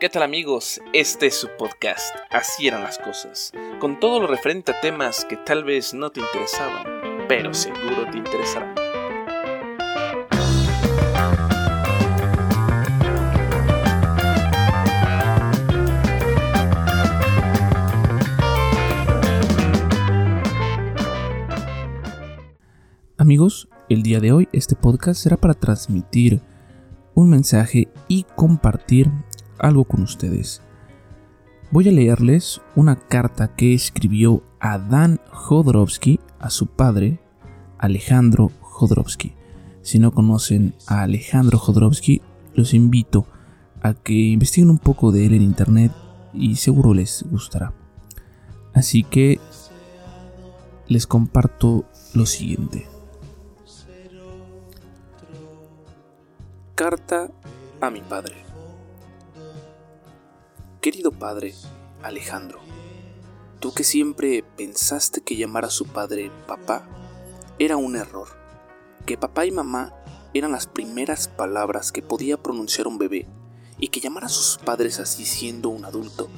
¿Qué tal amigos? Este es su podcast, Así eran las cosas, con todo lo referente a temas que tal vez no te interesaban, pero seguro te interesarán. Amigos, el día de hoy este podcast será para transmitir un mensaje y compartir algo con ustedes. Voy a leerles una carta que escribió Adán Jodorowsky a su padre, Alejandro Jodorowsky. Si no conocen a Alejandro Jodorowsky, los invito a que investiguen un poco de él en internet y seguro les gustará. Así que les comparto lo siguiente. Carta a mi padre. Querido padre, Alejandro, tú que siempre pensaste que llamar a su padre papá era un error, que papá y mamá eran las primeras palabras que podía pronunciar un bebé y que llamar a sus padres así siendo un adulto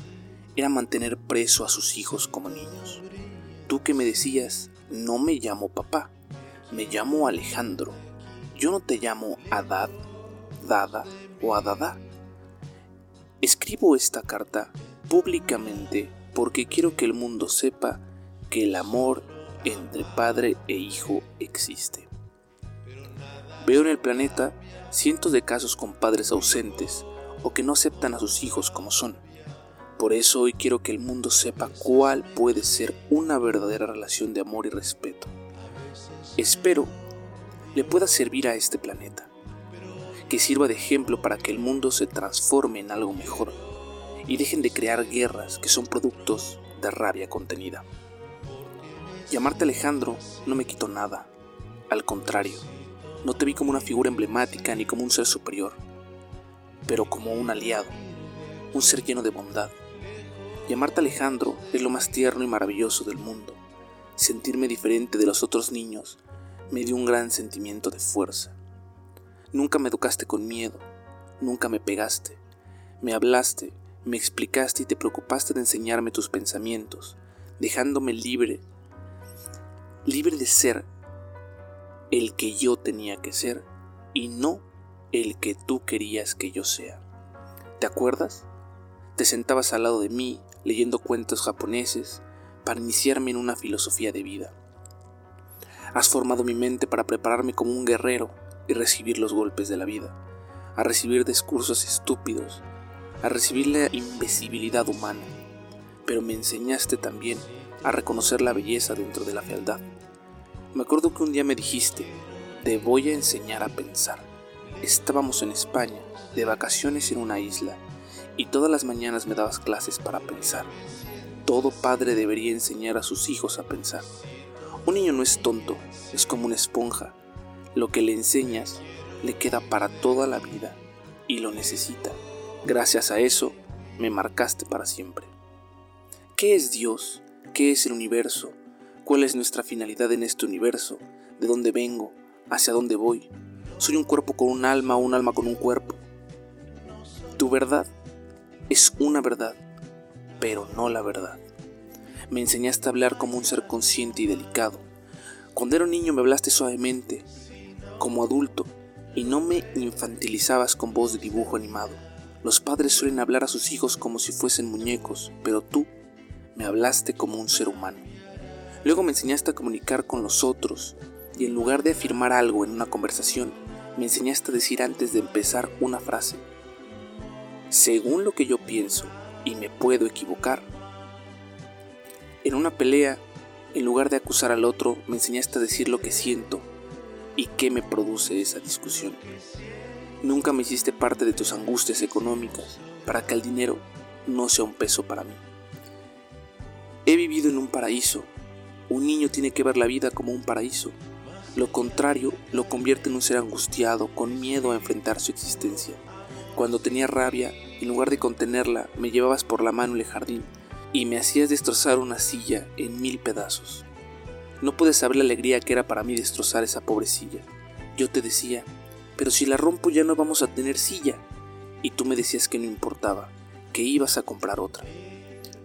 era mantener preso a sus hijos como niños. Tú que me decías, no me llamo papá, me llamo Alejandro, yo no te llamo Adad, Dada o Adada Escribo esta carta públicamente porque quiero que el mundo sepa que el amor entre padre e hijo existe. Veo en el planeta cientos de casos con padres ausentes o que no aceptan a sus hijos como son. Por eso hoy quiero que el mundo sepa cuál puede ser una verdadera relación de amor y respeto. Espero le pueda servir a este planeta que sirva de ejemplo para que el mundo se transforme en algo mejor y dejen de crear guerras que son productos de rabia contenida. Llamarte Alejandro no me quitó nada, al contrario, no te vi como una figura emblemática ni como un ser superior, pero como un aliado, un ser lleno de bondad. Llamarte Alejandro es lo más tierno y maravilloso del mundo. Sentirme diferente de los otros niños me dio un gran sentimiento de fuerza. Nunca me educaste con miedo, nunca me pegaste, me hablaste, me explicaste y te preocupaste de enseñarme tus pensamientos, dejándome libre, libre de ser el que yo tenía que ser y no el que tú querías que yo sea. ¿Te acuerdas? Te sentabas al lado de mí leyendo cuentos japoneses para iniciarme en una filosofía de vida. Has formado mi mente para prepararme como un guerrero y recibir los golpes de la vida, a recibir discursos estúpidos, a recibir la invisibilidad humana, pero me enseñaste también a reconocer la belleza dentro de la fealdad. Me acuerdo que un día me dijiste, te voy a enseñar a pensar. Estábamos en España, de vacaciones en una isla, y todas las mañanas me dabas clases para pensar. Todo padre debería enseñar a sus hijos a pensar. Un niño no es tonto, es como una esponja lo que le enseñas le queda para toda la vida y lo necesita. Gracias a eso me marcaste para siempre. ¿Qué es Dios? ¿Qué es el universo? ¿Cuál es nuestra finalidad en este universo? ¿De dónde vengo? ¿Hacia dónde voy? ¿Soy un cuerpo con un alma o un alma con un cuerpo? Tu verdad es una verdad, pero no la verdad. Me enseñaste a hablar como un ser consciente y delicado. Cuando era un niño me hablaste suavemente, como adulto y no me infantilizabas con voz de dibujo animado. Los padres suelen hablar a sus hijos como si fuesen muñecos, pero tú me hablaste como un ser humano. Luego me enseñaste a comunicar con los otros y en lugar de afirmar algo en una conversación, me enseñaste a decir antes de empezar una frase. Según lo que yo pienso, y me puedo equivocar. En una pelea, en lugar de acusar al otro, me enseñaste a decir lo que siento ¿Y qué me produce esa discusión? Nunca me hiciste parte de tus angustias económicas para que el dinero no sea un peso para mí. He vivido en un paraíso. Un niño tiene que ver la vida como un paraíso. Lo contrario lo convierte en un ser angustiado, con miedo a enfrentar su existencia. Cuando tenía rabia, en lugar de contenerla, me llevabas por la mano en el jardín y me hacías destrozar una silla en mil pedazos. No puedes saber la alegría que era para mí destrozar esa pobre silla. Yo te decía, pero si la rompo ya no vamos a tener silla. Y tú me decías que no importaba, que ibas a comprar otra.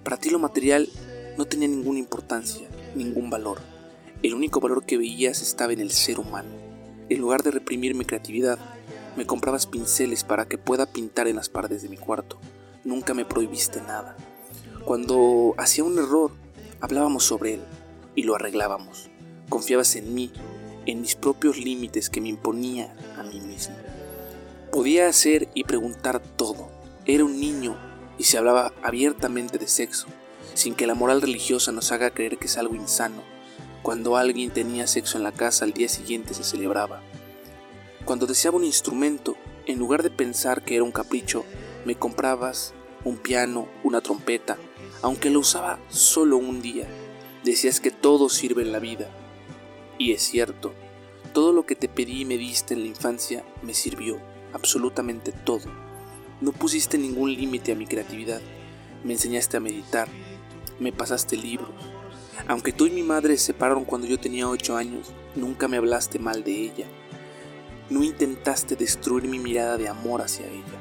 Para ti lo material no tenía ninguna importancia, ningún valor. El único valor que veías estaba en el ser humano. En lugar de reprimir mi creatividad, me comprabas pinceles para que pueda pintar en las paredes de mi cuarto. Nunca me prohibiste nada. Cuando hacía un error, hablábamos sobre él y lo arreglábamos. Confiabas en mí, en mis propios límites que me imponía a mí mismo. Podía hacer y preguntar todo. Era un niño y se hablaba abiertamente de sexo, sin que la moral religiosa nos haga creer que es algo insano. Cuando alguien tenía sexo en la casa al día siguiente se celebraba. Cuando deseaba un instrumento, en lugar de pensar que era un capricho, me comprabas un piano, una trompeta, aunque lo usaba solo un día. Decías que todo sirve en la vida. Y es cierto, todo lo que te pedí y me diste en la infancia me sirvió, absolutamente todo. No pusiste ningún límite a mi creatividad, me enseñaste a meditar, me pasaste libros. Aunque tú y mi madre se separaron cuando yo tenía 8 años, nunca me hablaste mal de ella. No intentaste destruir mi mirada de amor hacia ella.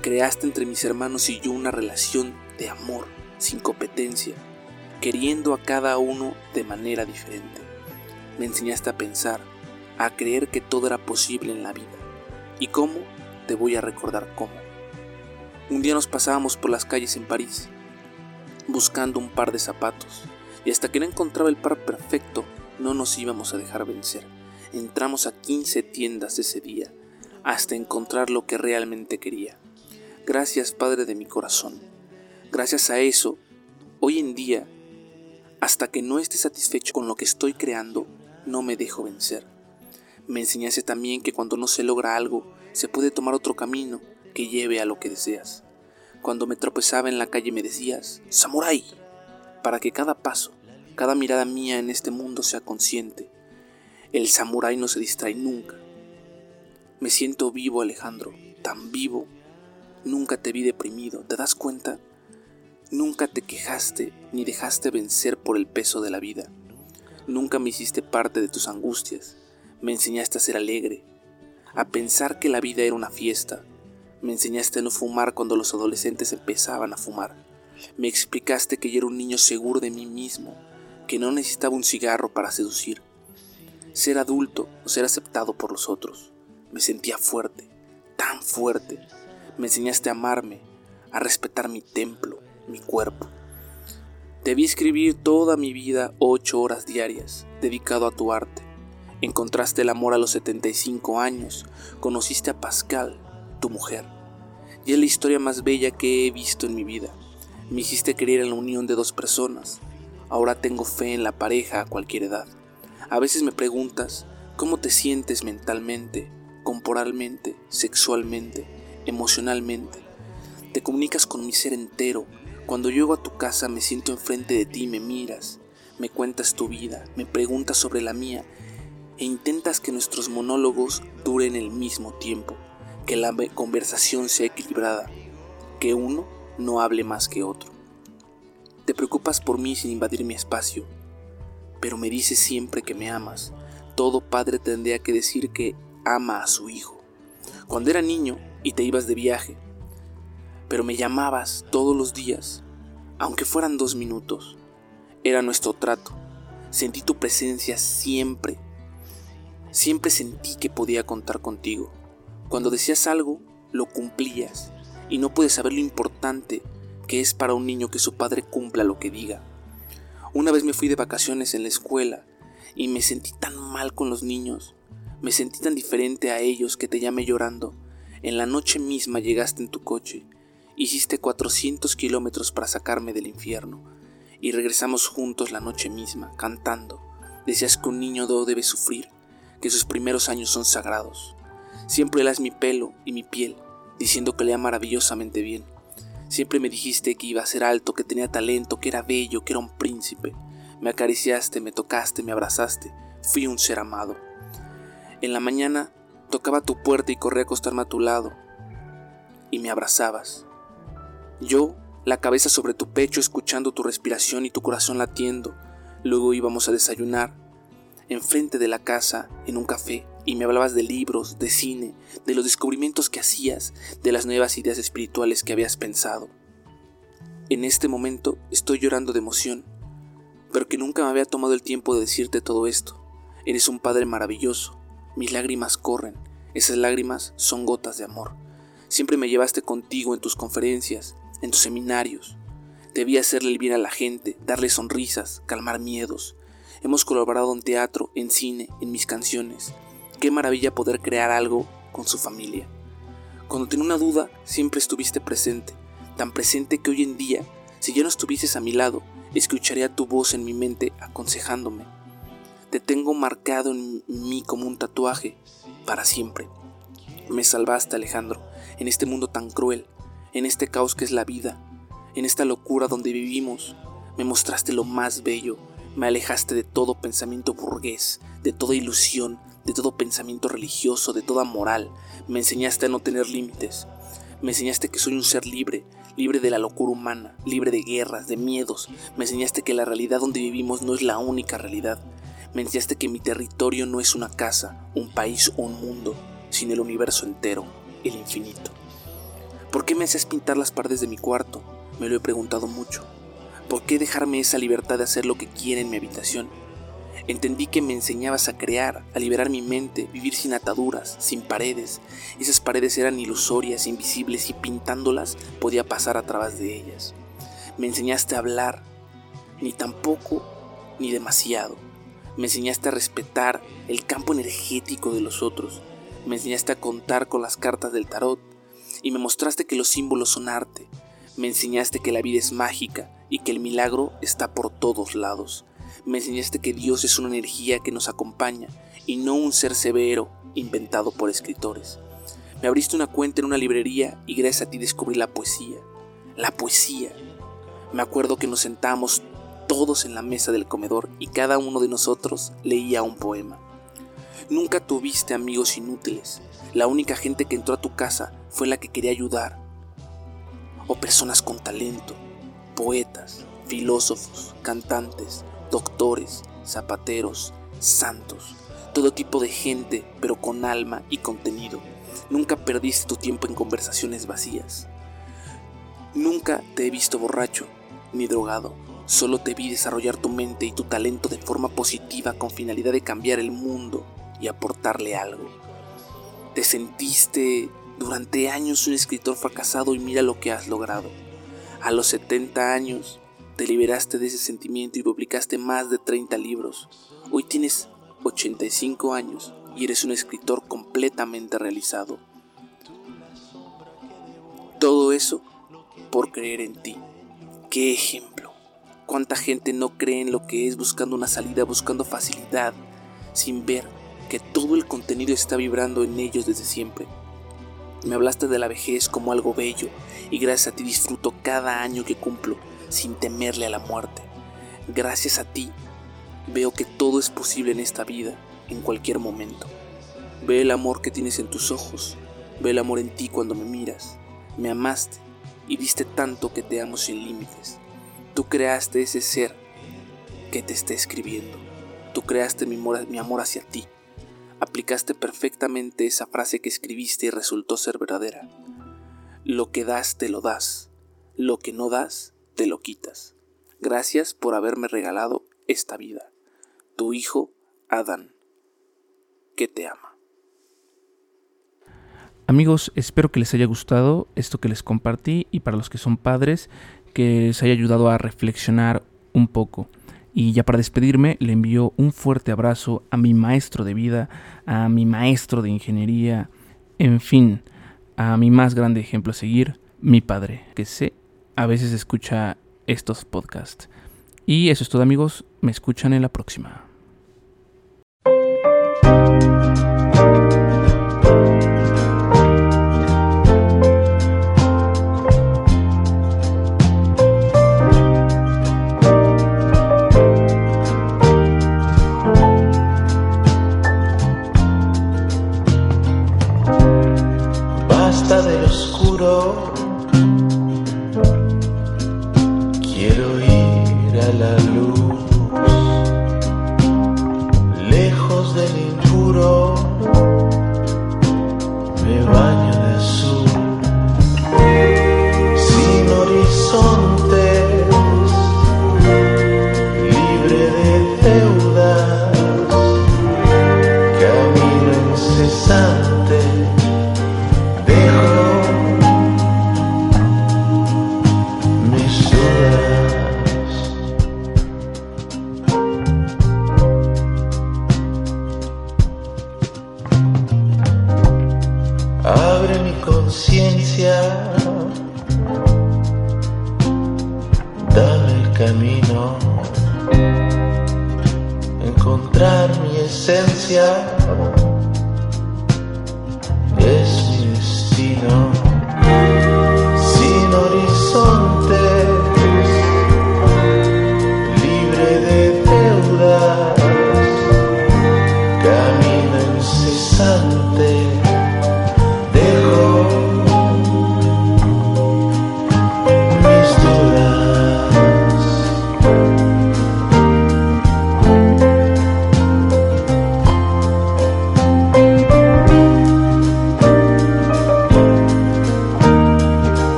Creaste entre mis hermanos y yo una relación de amor, sin competencia, queriendo a cada uno de manera diferente. Me enseñaste a pensar, a creer que todo era posible en la vida. ¿Y cómo? Te voy a recordar cómo. Un día nos pasábamos por las calles en París, buscando un par de zapatos, y hasta que no encontraba el par perfecto, no nos íbamos a dejar vencer. Entramos a 15 tiendas ese día, hasta encontrar lo que realmente quería. Gracias, Padre de mi corazón. Gracias a eso, hoy en día, hasta que no esté satisfecho con lo que estoy creando, no me dejo vencer. Me enseñaste también que cuando no se logra algo, se puede tomar otro camino que lleve a lo que deseas. Cuando me tropezaba en la calle me decías, Samurai, para que cada paso, cada mirada mía en este mundo sea consciente. El samurái no se distrae nunca. Me siento vivo, Alejandro, tan vivo. Nunca te vi deprimido, ¿te das cuenta? Nunca te quejaste ni dejaste vencer por el peso de la vida. Nunca me hiciste parte de tus angustias. Me enseñaste a ser alegre, a pensar que la vida era una fiesta. Me enseñaste a no fumar cuando los adolescentes empezaban a fumar. Me explicaste que yo era un niño seguro de mí mismo, que no necesitaba un cigarro para seducir. Ser adulto o ser aceptado por los otros. Me sentía fuerte, tan fuerte. Me enseñaste a amarme, a respetar mi templo, mi cuerpo. Debí escribir toda mi vida ocho horas diarias, dedicado a tu arte. Encontraste el amor a los 75 años, conociste a Pascal, tu mujer. Y es la historia más bella que he visto en mi vida. Me hiciste creer en la unión de dos personas. Ahora tengo fe en la pareja a cualquier edad. A veces me preguntas, ¿cómo te sientes mentalmente, corporalmente, sexualmente, emocionalmente? Te comunicas con mi ser entero, cuando llego a tu casa me siento enfrente de ti, me miras, me cuentas tu vida, me preguntas sobre la mía e intentas que nuestros monólogos duren el mismo tiempo, que la conversación sea equilibrada, que uno no hable más que otro. Te preocupas por mí sin invadir mi espacio, pero me dices siempre que me amas. Todo padre tendría que decir que ama a su hijo. Cuando era niño y te ibas de viaje, pero me llamabas todos los días, aunque fueran dos minutos. Era nuestro trato. Sentí tu presencia siempre. Siempre sentí que podía contar contigo. Cuando decías algo, lo cumplías. Y no puedes saber lo importante que es para un niño que su padre cumpla lo que diga. Una vez me fui de vacaciones en la escuela y me sentí tan mal con los niños. Me sentí tan diferente a ellos que te llamé llorando. En la noche misma llegaste en tu coche Hiciste 400 kilómetros para sacarme del infierno y regresamos juntos la noche misma, cantando. Decías que un niño no debe sufrir, que sus primeros años son sagrados. Siempre helas mi pelo y mi piel, diciendo que lea maravillosamente bien. Siempre me dijiste que iba a ser alto, que tenía talento, que era bello, que era un príncipe. Me acariciaste, me tocaste, me abrazaste. Fui un ser amado. En la mañana tocaba tu puerta y corrí a acostarme a tu lado. Y me abrazabas. Yo, la cabeza sobre tu pecho escuchando tu respiración y tu corazón latiendo. Luego íbamos a desayunar enfrente de la casa en un café y me hablabas de libros, de cine, de los descubrimientos que hacías, de las nuevas ideas espirituales que habías pensado. En este momento estoy llorando de emoción, pero que nunca me había tomado el tiempo de decirte todo esto. Eres un padre maravilloso, mis lágrimas corren, esas lágrimas son gotas de amor. Siempre me llevaste contigo en tus conferencias, en tus seminarios. Debía hacerle el bien a la gente, darle sonrisas, calmar miedos. Hemos colaborado en teatro, en cine, en mis canciones. Qué maravilla poder crear algo con su familia. Cuando tenía una duda, siempre estuviste presente, tan presente que hoy en día, si ya no estuvieses a mi lado, escucharía tu voz en mi mente aconsejándome. Te tengo marcado en mí como un tatuaje, para siempre. Me salvaste, Alejandro, en este mundo tan cruel, en este caos que es la vida, en esta locura donde vivimos. Me mostraste lo más bello, me alejaste de todo pensamiento burgués, de toda ilusión, de todo pensamiento religioso, de toda moral. Me enseñaste a no tener límites. Me enseñaste que soy un ser libre, libre de la locura humana, libre de guerras, de miedos. Me enseñaste que la realidad donde vivimos no es la única realidad. Me enseñaste que mi territorio no es una casa, un país o un mundo, sino el universo entero, el infinito. ¿Por qué me haces pintar las paredes de mi cuarto? Me lo he preguntado mucho. ¿Por qué dejarme esa libertad de hacer lo que quiera en mi habitación? Entendí que me enseñabas a crear, a liberar mi mente, vivir sin ataduras, sin paredes. Esas paredes eran ilusorias, invisibles y pintándolas podía pasar a través de ellas. Me enseñaste a hablar, ni tampoco ni demasiado. Me enseñaste a respetar el campo energético de los otros. Me enseñaste a contar con las cartas del tarot y me mostraste que los símbolos son arte. Me enseñaste que la vida es mágica y que el milagro está por todos lados me enseñaste que Dios es una energía que nos acompaña y no un ser severo inventado por escritores. Me abriste una cuenta en una librería y gracias a ti descubrí la poesía. La poesía. Me acuerdo que nos sentamos todos en la mesa del comedor y cada uno de nosotros leía un poema. Nunca tuviste amigos inútiles. La única gente que entró a tu casa fue la que quería ayudar. O personas con talento, poetas, filósofos, cantantes, doctores, zapateros, santos, todo tipo de gente, pero con alma y contenido. Nunca perdiste tu tiempo en conversaciones vacías. Nunca te he visto borracho ni drogado. Solo te vi desarrollar tu mente y tu talento de forma positiva con finalidad de cambiar el mundo y aportarle algo. Te sentiste durante años un escritor fracasado y mira lo que has logrado. A los 70 años te liberaste de ese sentimiento y publicaste más de 30 libros. Hoy tienes 85 años y eres un escritor completamente realizado. Todo eso por creer en ti. ¡Qué ejemplo! ¿Cuánta gente no cree en lo que es buscando una salida, buscando facilidad, sin ver que todo el contenido está vibrando en ellos desde siempre? Me hablaste de la vejez como algo bello y gracias a ti disfruto cada año que cumplo sin temerle a la muerte. Gracias a ti, veo que todo es posible en esta vida, en cualquier momento. Ve el amor que tienes en tus ojos, ve el amor en ti cuando me miras. Me amaste y viste tanto que te amo sin límites. Tú creaste ese ser que te está escribiendo. Tú creaste mi amor, mi amor hacia ti. Aplicaste perfectamente esa frase que escribiste y resultó ser verdadera. Lo que das, te lo das. Lo que no das, te lo quitas. Gracias por haberme regalado esta vida. Tu hijo, Adán, que te ama. Amigos, espero que les haya gustado esto que les compartí y para los que son padres, que les haya ayudado a reflexionar un poco. Y ya para despedirme, le envío un fuerte abrazo a mi maestro de vida, a mi maestro de ingeniería, en fin, a mi más grande ejemplo a seguir, mi padre, que sé a veces escucha estos podcasts. Y eso es todo amigos, me escuchan en la próxima. Ciencia, dame el camino, encontrar mi esencia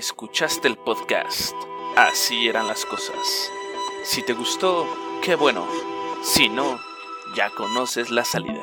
Escuchaste el podcast. Así eran las cosas. Si te gustó, qué bueno. Si no, ya conoces la salida.